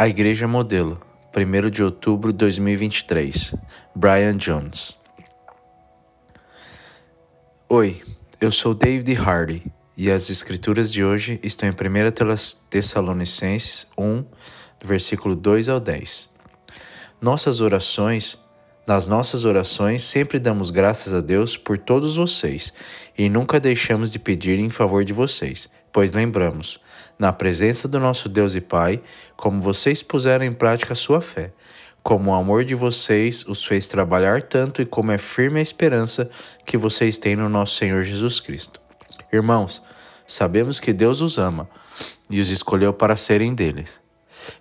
A Igreja Modelo, 1 de outubro de 2023. Brian Jones. Oi, eu sou David Hardy e as escrituras de hoje estão em 1 Tessalonicenses 1, do versículo 2 ao 10. Nossas orações, nas nossas orações, sempre damos graças a Deus por todos vocês e nunca deixamos de pedir em favor de vocês, pois lembramos na presença do nosso Deus e Pai, como vocês puseram em prática a sua fé, como o amor de vocês os fez trabalhar tanto e como é firme a esperança que vocês têm no nosso Senhor Jesus Cristo. Irmãos, sabemos que Deus os ama e os escolheu para serem deles.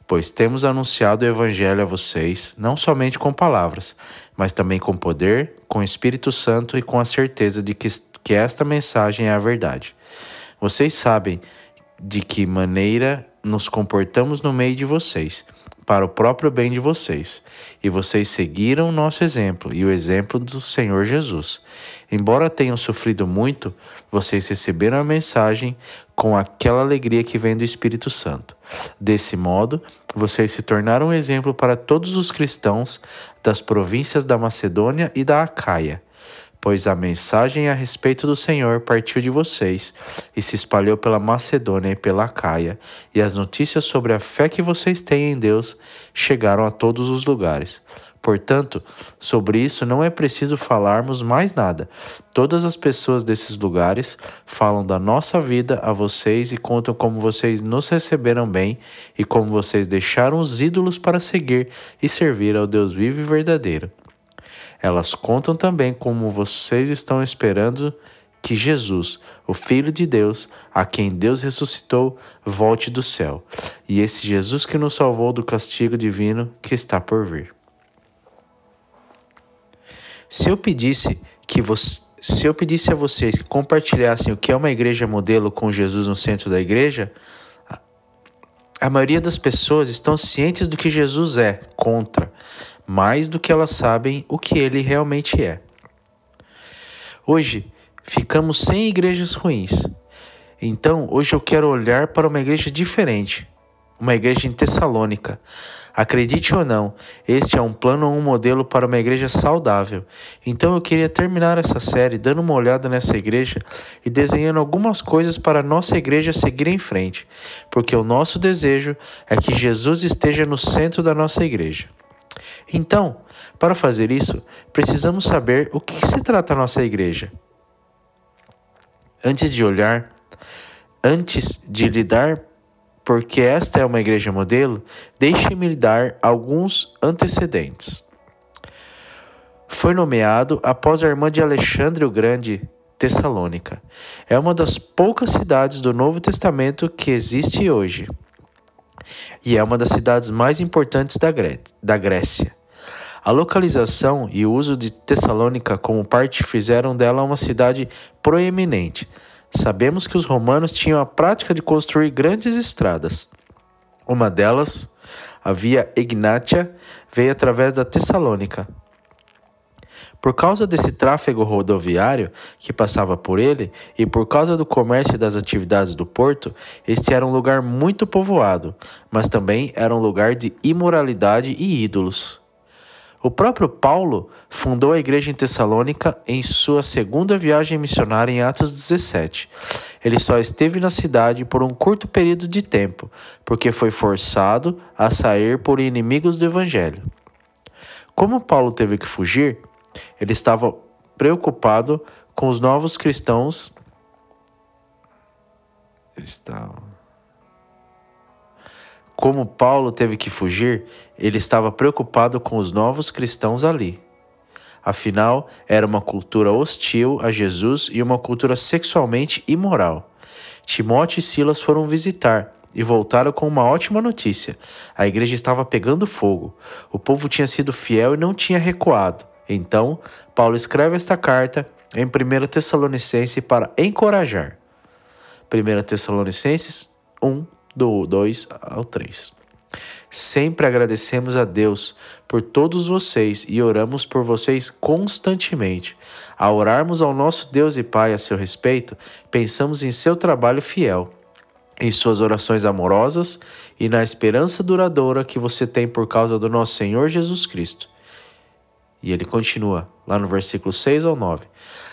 Pois temos anunciado o Evangelho a vocês, não somente com palavras, mas também com poder, com o Espírito Santo e com a certeza de que, que esta mensagem é a verdade. Vocês sabem de que maneira nos comportamos no meio de vocês, para o próprio bem de vocês. E vocês seguiram o nosso exemplo e o exemplo do Senhor Jesus. Embora tenham sofrido muito, vocês receberam a mensagem com aquela alegria que vem do Espírito Santo. Desse modo, vocês se tornaram um exemplo para todos os cristãos das províncias da Macedônia e da Acaia pois a mensagem a respeito do Senhor partiu de vocês e se espalhou pela Macedônia e pela Caia, e as notícias sobre a fé que vocês têm em Deus chegaram a todos os lugares. Portanto, sobre isso não é preciso falarmos mais nada. Todas as pessoas desses lugares falam da nossa vida a vocês e contam como vocês nos receberam bem e como vocês deixaram os ídolos para seguir e servir ao Deus vivo e verdadeiro. Elas contam também como vocês estão esperando que Jesus, o Filho de Deus, a quem Deus ressuscitou, volte do céu, e esse Jesus que nos salvou do castigo divino que está por vir. Se eu pedisse que você se eu pedisse a vocês que compartilhassem o que é uma igreja modelo com Jesus no centro da igreja, a maioria das pessoas estão cientes do que Jesus é contra, mais do que elas sabem o que ele realmente é. Hoje, ficamos sem igrejas ruins. Então, hoje eu quero olhar para uma igreja diferente, uma igreja em Tessalônica. Acredite ou não, este é um plano ou um modelo para uma igreja saudável. Então eu queria terminar essa série dando uma olhada nessa igreja e desenhando algumas coisas para a nossa igreja seguir em frente, porque o nosso desejo é que Jesus esteja no centro da nossa igreja. Então, para fazer isso, precisamos saber o que se trata a nossa igreja. Antes de olhar, antes de lidar porque esta é uma igreja modelo, deixe-me lhe dar alguns antecedentes. Foi nomeado após a irmã de Alexandre o Grande, Tessalônica. É uma das poucas cidades do Novo Testamento que existe hoje. E é uma das cidades mais importantes da, Gré da Grécia. A localização e o uso de Tessalônica como parte fizeram dela uma cidade proeminente. Sabemos que os romanos tinham a prática de construir grandes estradas. Uma delas, a via Ignatia, veio através da Tessalônica. Por causa desse tráfego rodoviário que passava por ele e por causa do comércio e das atividades do porto, este era um lugar muito povoado, mas também era um lugar de imoralidade e ídolos. O próprio Paulo fundou a igreja em Tessalônica em sua segunda viagem missionária em Atos 17. Ele só esteve na cidade por um curto período de tempo, porque foi forçado a sair por inimigos do evangelho. Como Paulo teve que fugir, ele estava preocupado com os novos cristãos. Ele estava como Paulo teve que fugir, ele estava preocupado com os novos cristãos ali. Afinal, era uma cultura hostil a Jesus e uma cultura sexualmente imoral. Timóteo e Silas foram visitar e voltaram com uma ótima notícia. A igreja estava pegando fogo. O povo tinha sido fiel e não tinha recuado. Então, Paulo escreve esta carta em 1 Tessalonicenses para encorajar. 1 Tessalonicenses 1, do 2 ao 3. Sempre agradecemos a Deus por todos vocês e oramos por vocês constantemente. Ao orarmos ao nosso Deus e Pai a seu respeito, pensamos em seu trabalho fiel. em suas orações amorosas e na esperança duradoura que você tem por causa do nosso Senhor Jesus Cristo. E ele continua, lá no versículo 6 ao 9.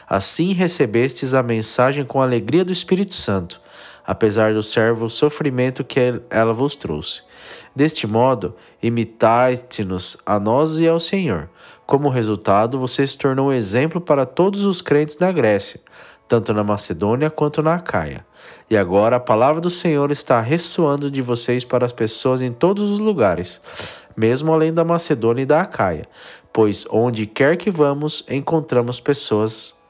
Assim recebestes a mensagem com alegria do Espírito Santo, apesar do servo sofrimento que ela vos trouxe. Deste modo, imitai-te-nos a nós e ao Senhor. Como resultado, você se tornou um exemplo para todos os crentes da Grécia, tanto na Macedônia quanto na Acaia. E agora a palavra do Senhor está ressoando de vocês para as pessoas em todos os lugares, mesmo além da Macedônia e da Acaia, pois onde quer que vamos, encontramos pessoas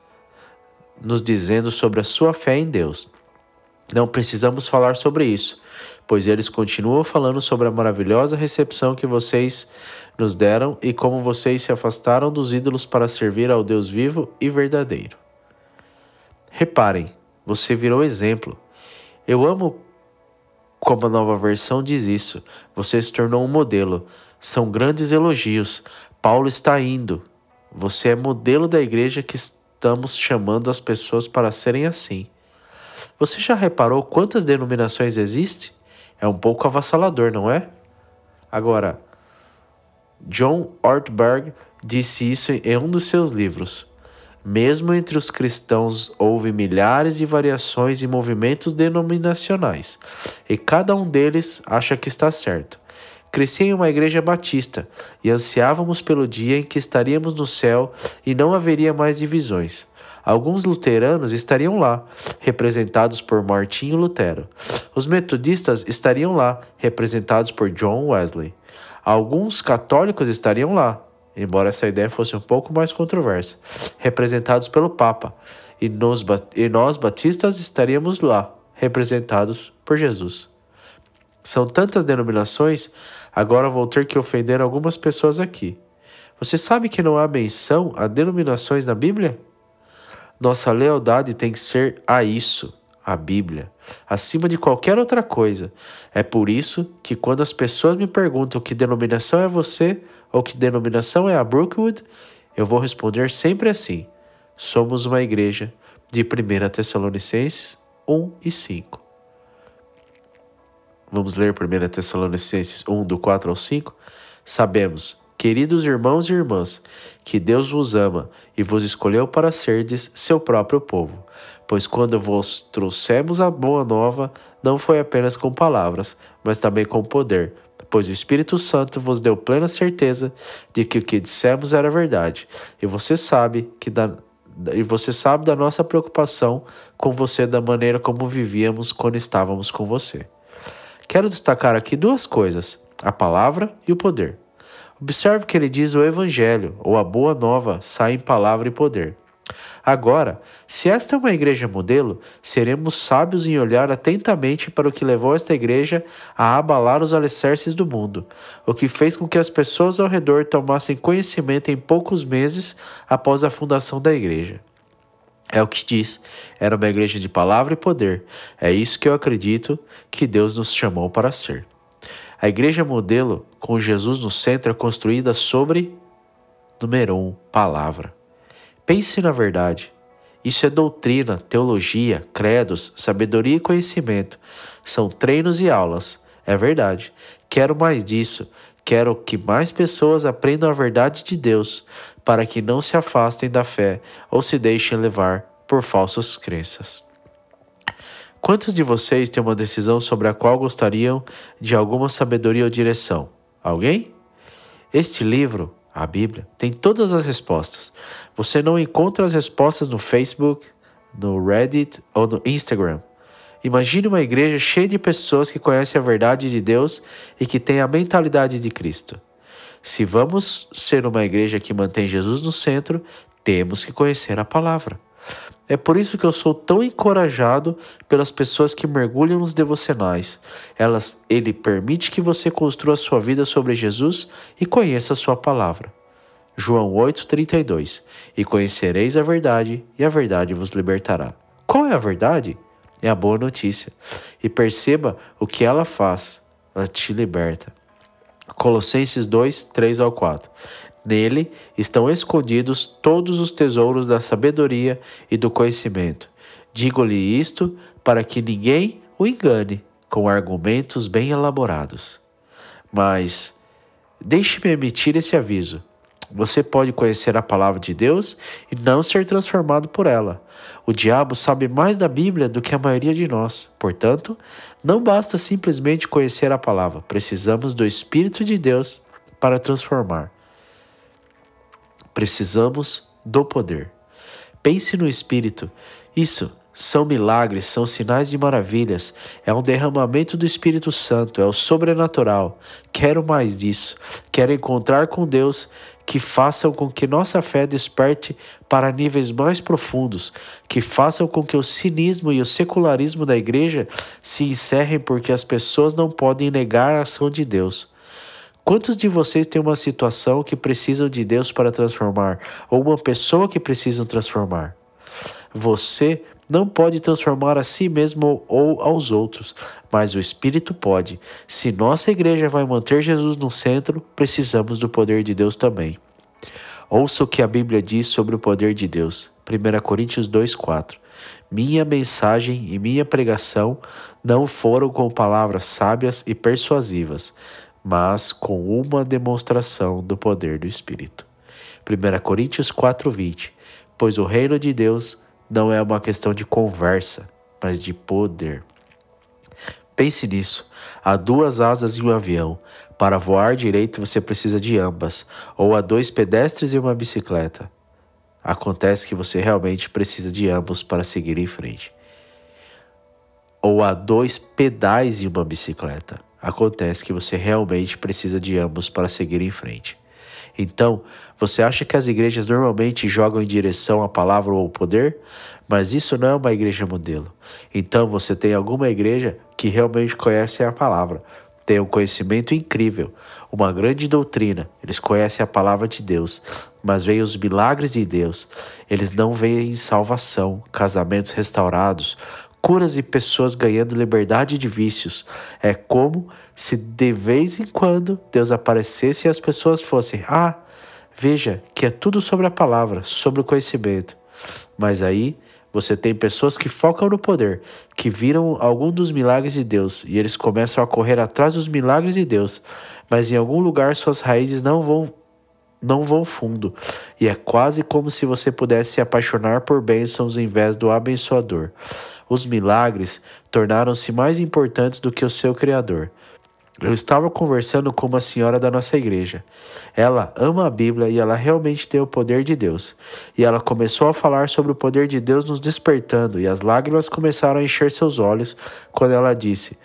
nos dizendo sobre a sua fé em Deus. Não precisamos falar sobre isso, pois eles continuam falando sobre a maravilhosa recepção que vocês nos deram e como vocês se afastaram dos ídolos para servir ao Deus vivo e verdadeiro. Reparem, você virou exemplo. Eu amo como a nova versão diz isso. Você se tornou um modelo. São grandes elogios. Paulo está indo. Você é modelo da igreja que estamos chamando as pessoas para serem assim. Você já reparou quantas denominações existem? É um pouco avassalador, não é? Agora, John Ortberg disse isso em um dos seus livros. Mesmo entre os cristãos houve milhares de variações e movimentos denominacionais, e cada um deles acha que está certo. Cresci em uma igreja batista e ansiávamos pelo dia em que estaríamos no céu e não haveria mais divisões. Alguns luteranos estariam lá, representados por Martinho Lutero. Os metodistas estariam lá, representados por John Wesley. Alguns católicos estariam lá, embora essa ideia fosse um pouco mais controversa, representados pelo Papa, e, nos, e nós batistas estaríamos lá, representados por Jesus. São tantas denominações, agora vou ter que ofender algumas pessoas aqui. Você sabe que não há menção a denominações na Bíblia? Nossa lealdade tem que ser a isso, a Bíblia, acima de qualquer outra coisa. É por isso que quando as pessoas me perguntam que denominação é você, ou que denominação é a Brookwood, eu vou responder sempre assim: somos uma igreja de 1 Tessalonicenses 1 e 5. Vamos ler 1 Tessalonicenses 1, do 4 ao 5? Sabemos, queridos irmãos e irmãs, que Deus vos ama e vos escolheu para serdes seu próprio povo. Pois quando vos trouxemos a boa nova, não foi apenas com palavras, mas também com poder, pois o Espírito Santo vos deu plena certeza de que o que dissemos era verdade, e você sabe que da, e você sabe da nossa preocupação com você da maneira como vivíamos quando estávamos com você. Quero destacar aqui duas coisas: a palavra e o poder. Observe que ele diz o evangelho, ou a boa nova, sai em palavra e poder. Agora, se esta é uma igreja modelo, seremos sábios em olhar atentamente para o que levou esta igreja a abalar os alicerces do mundo, o que fez com que as pessoas ao redor tomassem conhecimento em poucos meses após a fundação da igreja. É o que diz. Era uma igreja de palavra e poder. É isso que eu acredito que Deus nos chamou para ser. A igreja modelo, com Jesus no centro, é construída sobre, número um, palavra. Pense na verdade. Isso é doutrina, teologia, credos, sabedoria e conhecimento. São treinos e aulas. É verdade. Quero mais disso. Quero que mais pessoas aprendam a verdade de Deus, para que não se afastem da fé ou se deixem levar por falsas crenças. Quantos de vocês têm uma decisão sobre a qual gostariam de alguma sabedoria ou direção? Alguém? Este livro a Bíblia, tem todas as respostas. Você não encontra as respostas no Facebook, no Reddit ou no Instagram. Imagine uma igreja cheia de pessoas que conhecem a verdade de Deus e que têm a mentalidade de Cristo. Se vamos ser uma igreja que mantém Jesus no centro, temos que conhecer a palavra. É por isso que eu sou tão encorajado pelas pessoas que mergulham nos devocionais. Elas, ele permite que você construa sua vida sobre Jesus e conheça a sua palavra. João 8:32. E conhecereis a verdade, e a verdade vos libertará. Qual é a verdade? É a boa notícia. E perceba o que ela faz. Ela te liberta. Colossenses 2, 3 ao 4. Nele estão escondidos todos os tesouros da sabedoria e do conhecimento. Digo-lhe isto para que ninguém o engane com argumentos bem elaborados. Mas deixe-me emitir esse aviso. Você pode conhecer a palavra de Deus e não ser transformado por ela. O diabo sabe mais da Bíblia do que a maioria de nós. Portanto, não basta simplesmente conhecer a palavra. Precisamos do Espírito de Deus para transformar. Precisamos do poder. Pense no Espírito. Isso são milagres, são sinais de maravilhas, é um derramamento do Espírito Santo, é o sobrenatural. Quero mais disso. Quero encontrar com Deus que façam com que nossa fé desperte para níveis mais profundos, que façam com que o cinismo e o secularismo da igreja se encerrem porque as pessoas não podem negar a ação de Deus. Quantos de vocês têm uma situação que precisam de Deus para transformar, ou uma pessoa que precisam transformar? Você não pode transformar a si mesmo ou aos outros, mas o Espírito pode. Se nossa igreja vai manter Jesus no centro, precisamos do poder de Deus também. Ouça o que a Bíblia diz sobre o poder de Deus. 1 Coríntios 2,4 Minha mensagem e minha pregação não foram com palavras sábias e persuasivas, mas com uma demonstração do poder do Espírito. 1 Coríntios 4,20 Pois o reino de Deus não é uma questão de conversa, mas de poder. Pense nisso. Há duas asas em um avião. Para voar direito você precisa de ambas, ou há dois pedestres e uma bicicleta. Acontece que você realmente precisa de ambos para seguir em frente. Ou há dois pedais e uma bicicleta. Acontece que você realmente precisa de ambos para seguir em frente. Então, você acha que as igrejas normalmente jogam em direção à palavra ou ao poder? Mas isso não é uma igreja modelo. Então, você tem alguma igreja que realmente conhece a palavra, tem um conhecimento incrível, uma grande doutrina. Eles conhecem a palavra de Deus, mas veem os milagres de Deus. Eles não veem salvação, casamentos restaurados, curas e pessoas ganhando liberdade de vícios. É como se de vez em quando Deus aparecesse e as pessoas fossem: Ah, veja que é tudo sobre a palavra, sobre o conhecimento. Mas aí você tem pessoas que focam no poder, que viram algum dos milagres de Deus e eles começam a correr atrás dos milagres de Deus, mas em algum lugar suas raízes não vão não vão fundo, e é quase como se você pudesse se apaixonar por bênçãos em vez do abençoador. Os milagres tornaram-se mais importantes do que o seu Criador. Eu estava conversando com uma senhora da nossa igreja. Ela ama a Bíblia e ela realmente tem o poder de Deus. E ela começou a falar sobre o poder de Deus nos despertando, e as lágrimas começaram a encher seus olhos quando ela disse: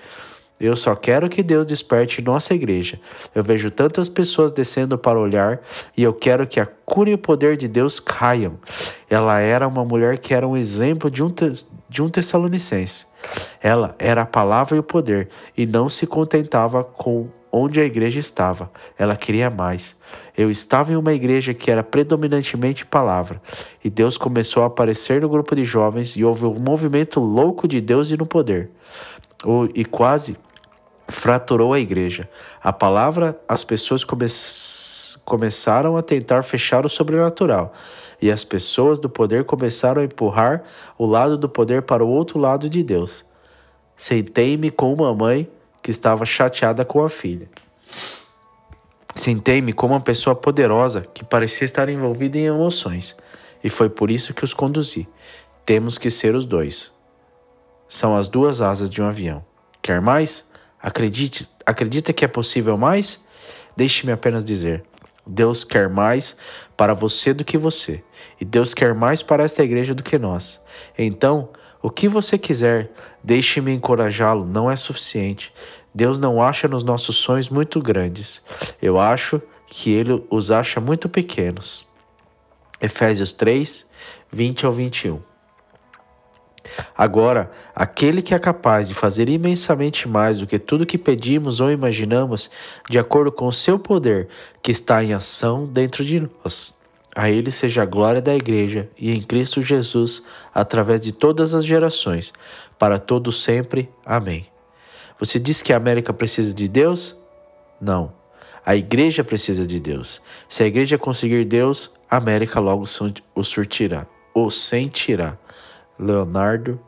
eu só quero que Deus desperte nossa igreja. Eu vejo tantas pessoas descendo para olhar e eu quero que a cura e o poder de Deus caiam. Ela era uma mulher que era um exemplo de um, de um Tessalonicense. Ela era a palavra e o poder e não se contentava com onde a igreja estava. Ela queria mais. Eu estava em uma igreja que era predominantemente palavra, e Deus começou a aparecer no grupo de jovens e houve um movimento louco de Deus e no poder. E quase fraturou a igreja. A palavra, as pessoas come começaram a tentar fechar o sobrenatural. E as pessoas do poder começaram a empurrar o lado do poder para o outro lado de Deus. Sentei-me com uma mãe que estava chateada com a filha. Sentei-me com uma pessoa poderosa que parecia estar envolvida em emoções. E foi por isso que os conduzi. Temos que ser os dois. São as duas asas de um avião. Quer mais? Acredite, acredita que é possível mais? Deixe-me apenas dizer: Deus quer mais para você do que você, e Deus quer mais para esta igreja do que nós. Então, o que você quiser, deixe-me encorajá-lo, não é suficiente. Deus não acha nos nossos sonhos muito grandes. Eu acho que ele os acha muito pequenos. Efésios 3, 20 ao 21. Agora, aquele que é capaz de fazer imensamente mais do que tudo que pedimos ou imaginamos, de acordo com o seu poder que está em ação dentro de nós. A Ele seja a glória da Igreja e em Cristo Jesus, através de todas as gerações, para todos sempre. Amém. Você diz que a América precisa de Deus? Não. A igreja precisa de Deus. Se a igreja conseguir Deus, a América logo o surtirá, o sentirá. Leonardo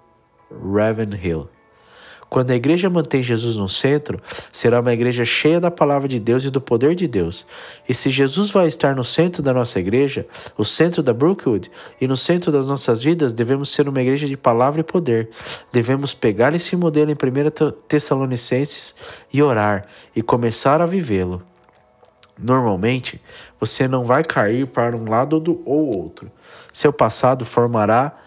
Ravenhill. Quando a igreja mantém Jesus no centro, será uma igreja cheia da palavra de Deus e do poder de Deus. E se Jesus vai estar no centro da nossa igreja, o centro da Brookwood, e no centro das nossas vidas, devemos ser uma igreja de palavra e poder. Devemos pegar esse modelo em 1 Tessalonicenses e orar e começar a vivê-lo. Normalmente, você não vai cair para um lado ou outro. Seu passado formará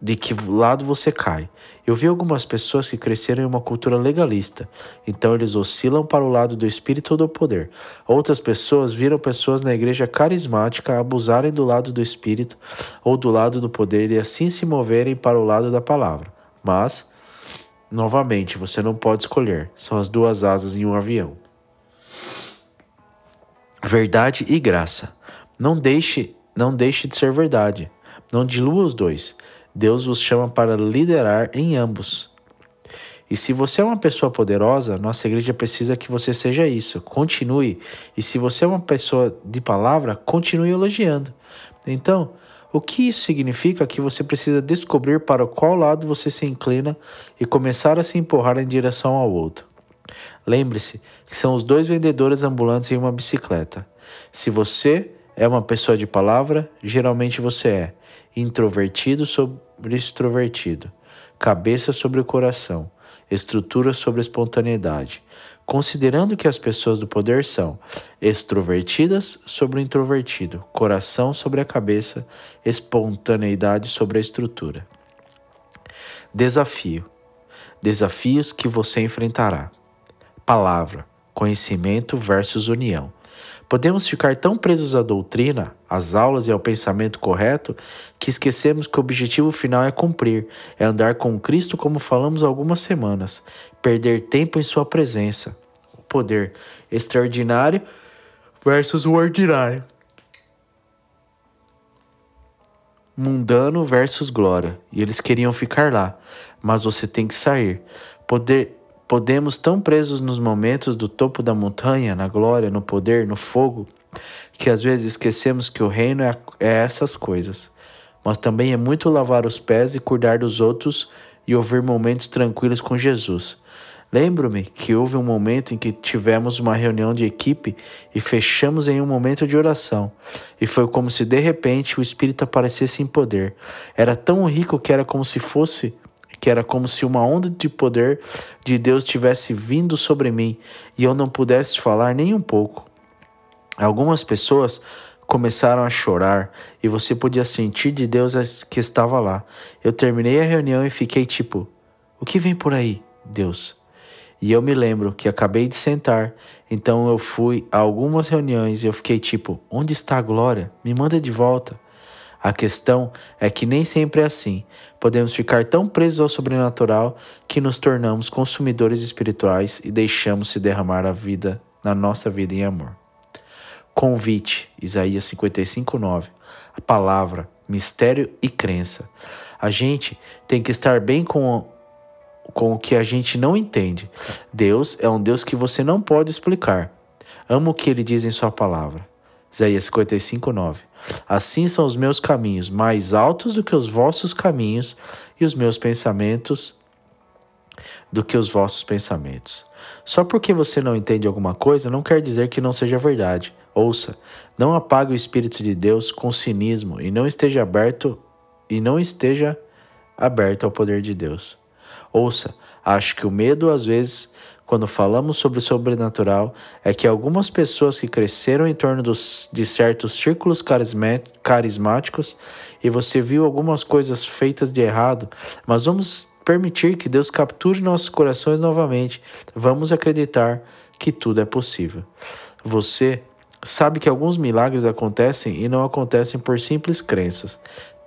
de que lado você cai. Eu vi algumas pessoas que cresceram em uma cultura legalista, então eles oscilam para o lado do espírito ou do poder. Outras pessoas viram pessoas na igreja carismática abusarem do lado do espírito ou do lado do poder e assim se moverem para o lado da palavra. Mas, novamente, você não pode escolher, são as duas asas em um avião. Verdade e graça. Não deixe, não deixe de ser verdade. Não dilua os dois. Deus vos chama para liderar em ambos. E se você é uma pessoa poderosa, nossa igreja precisa que você seja isso. Continue. E se você é uma pessoa de palavra, continue elogiando. Então, o que isso significa? Que você precisa descobrir para qual lado você se inclina e começar a se empurrar em direção ao outro. Lembre-se que são os dois vendedores ambulantes em uma bicicleta. Se você é uma pessoa de palavra, geralmente você é introvertido sobre extrovertido, cabeça sobre o coração, estrutura sobre espontaneidade, considerando que as pessoas do poder são extrovertidas sobre o introvertido, coração sobre a cabeça, espontaneidade sobre a estrutura. Desafio. Desafios que você enfrentará. Palavra, conhecimento versus união. Podemos ficar tão presos à doutrina, às aulas e ao pensamento correto que esquecemos que o objetivo final é cumprir, é andar com Cristo como falamos há algumas semanas, perder tempo em Sua presença. O poder extraordinário versus o ordinário. Mundano versus glória. E eles queriam ficar lá, mas você tem que sair. Poder Podemos tão presos nos momentos do topo da montanha, na glória, no poder, no fogo, que às vezes esquecemos que o reino é, é essas coisas. Mas também é muito lavar os pés e cuidar dos outros e ouvir momentos tranquilos com Jesus. Lembro-me que houve um momento em que tivemos uma reunião de equipe e fechamos em um momento de oração. E foi como se de repente o Espírito aparecesse em poder. Era tão rico que era como se fosse que era como se uma onda de poder de Deus tivesse vindo sobre mim e eu não pudesse falar nem um pouco. Algumas pessoas começaram a chorar e você podia sentir de Deus que estava lá. Eu terminei a reunião e fiquei tipo: O que vem por aí, Deus? E eu me lembro que acabei de sentar, então eu fui a algumas reuniões e eu fiquei tipo: Onde está a glória? Me manda de volta. A questão é que nem sempre é assim. Podemos ficar tão presos ao sobrenatural que nos tornamos consumidores espirituais e deixamos se derramar a vida na nossa vida em amor. Convite, Isaías 55:9. A palavra, mistério e crença. A gente tem que estar bem com com o que a gente não entende. Deus é um Deus que você não pode explicar. Amo o que ele diz em sua palavra. Isaías 55, 9. Assim são os meus caminhos, mais altos do que os vossos caminhos, e os meus pensamentos do que os vossos pensamentos. Só porque você não entende alguma coisa não quer dizer que não seja verdade. Ouça, não apague o Espírito de Deus com cinismo e não esteja aberto e não esteja aberto ao poder de Deus. Ouça, acho que o medo às vezes quando falamos sobre o sobrenatural é que algumas pessoas que cresceram em torno dos, de certos círculos carismáticos e você viu algumas coisas feitas de errado, mas vamos permitir que Deus capture nossos corações novamente. Vamos acreditar que tudo é possível. Você sabe que alguns milagres acontecem e não acontecem por simples crenças.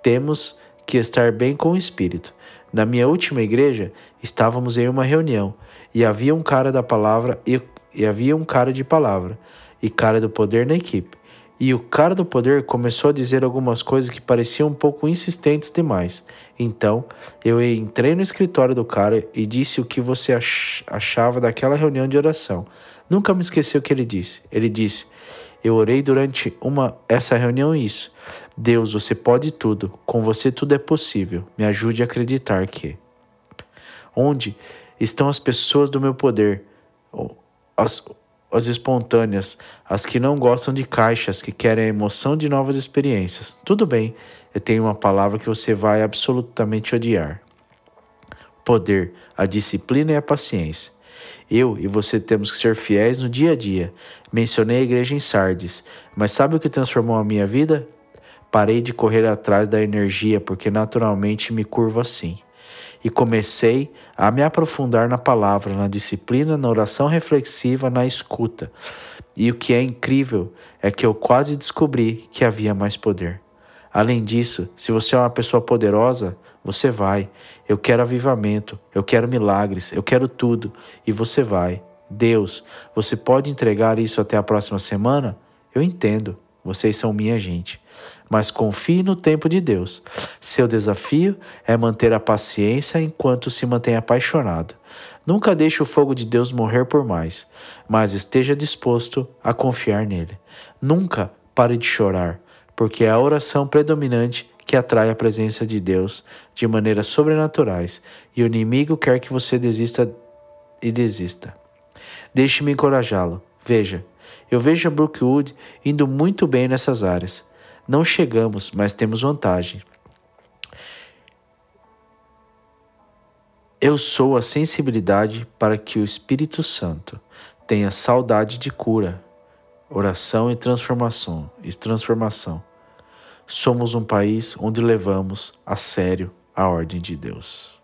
Temos que estar bem com o Espírito. Na minha última igreja, estávamos em uma reunião e havia um cara da palavra e, e havia um cara de palavra e cara do poder na equipe. E o cara do poder começou a dizer algumas coisas que pareciam um pouco insistentes demais. Então, eu entrei no escritório do cara e disse o que você achava daquela reunião de oração. Nunca me esqueci o que ele disse. Ele disse: Eu orei durante uma essa reunião isso. Deus, você pode tudo. Com você tudo é possível. Me ajude a acreditar que Onde estão as pessoas do meu poder? As, as espontâneas, as que não gostam de caixas, que querem a emoção de novas experiências. Tudo bem, eu tenho uma palavra que você vai absolutamente odiar: poder, a disciplina e a paciência. Eu e você temos que ser fiéis no dia a dia. Mencionei a igreja em Sardes, mas sabe o que transformou a minha vida? Parei de correr atrás da energia porque naturalmente me curvo assim e comecei a me aprofundar na palavra, na disciplina, na oração reflexiva, na escuta. E o que é incrível é que eu quase descobri que havia mais poder. Além disso, se você é uma pessoa poderosa, você vai. Eu quero avivamento, eu quero milagres, eu quero tudo. E você vai. Deus, você pode entregar isso até a próxima semana? Eu entendo, vocês são minha gente mas confie no tempo de Deus. Seu desafio é manter a paciência enquanto se mantém apaixonado. Nunca deixe o fogo de Deus morrer por mais, mas esteja disposto a confiar nele. Nunca pare de chorar, porque é a oração predominante que atrai a presença de Deus de maneiras sobrenaturais, e o inimigo quer que você desista e desista. Deixe-me encorajá-lo. Veja, eu vejo a Brookwood indo muito bem nessas áreas. Não chegamos, mas temos vantagem. Eu sou a sensibilidade para que o Espírito Santo tenha saudade de cura, oração e transformação, e transformação. Somos um país onde levamos a sério a ordem de Deus.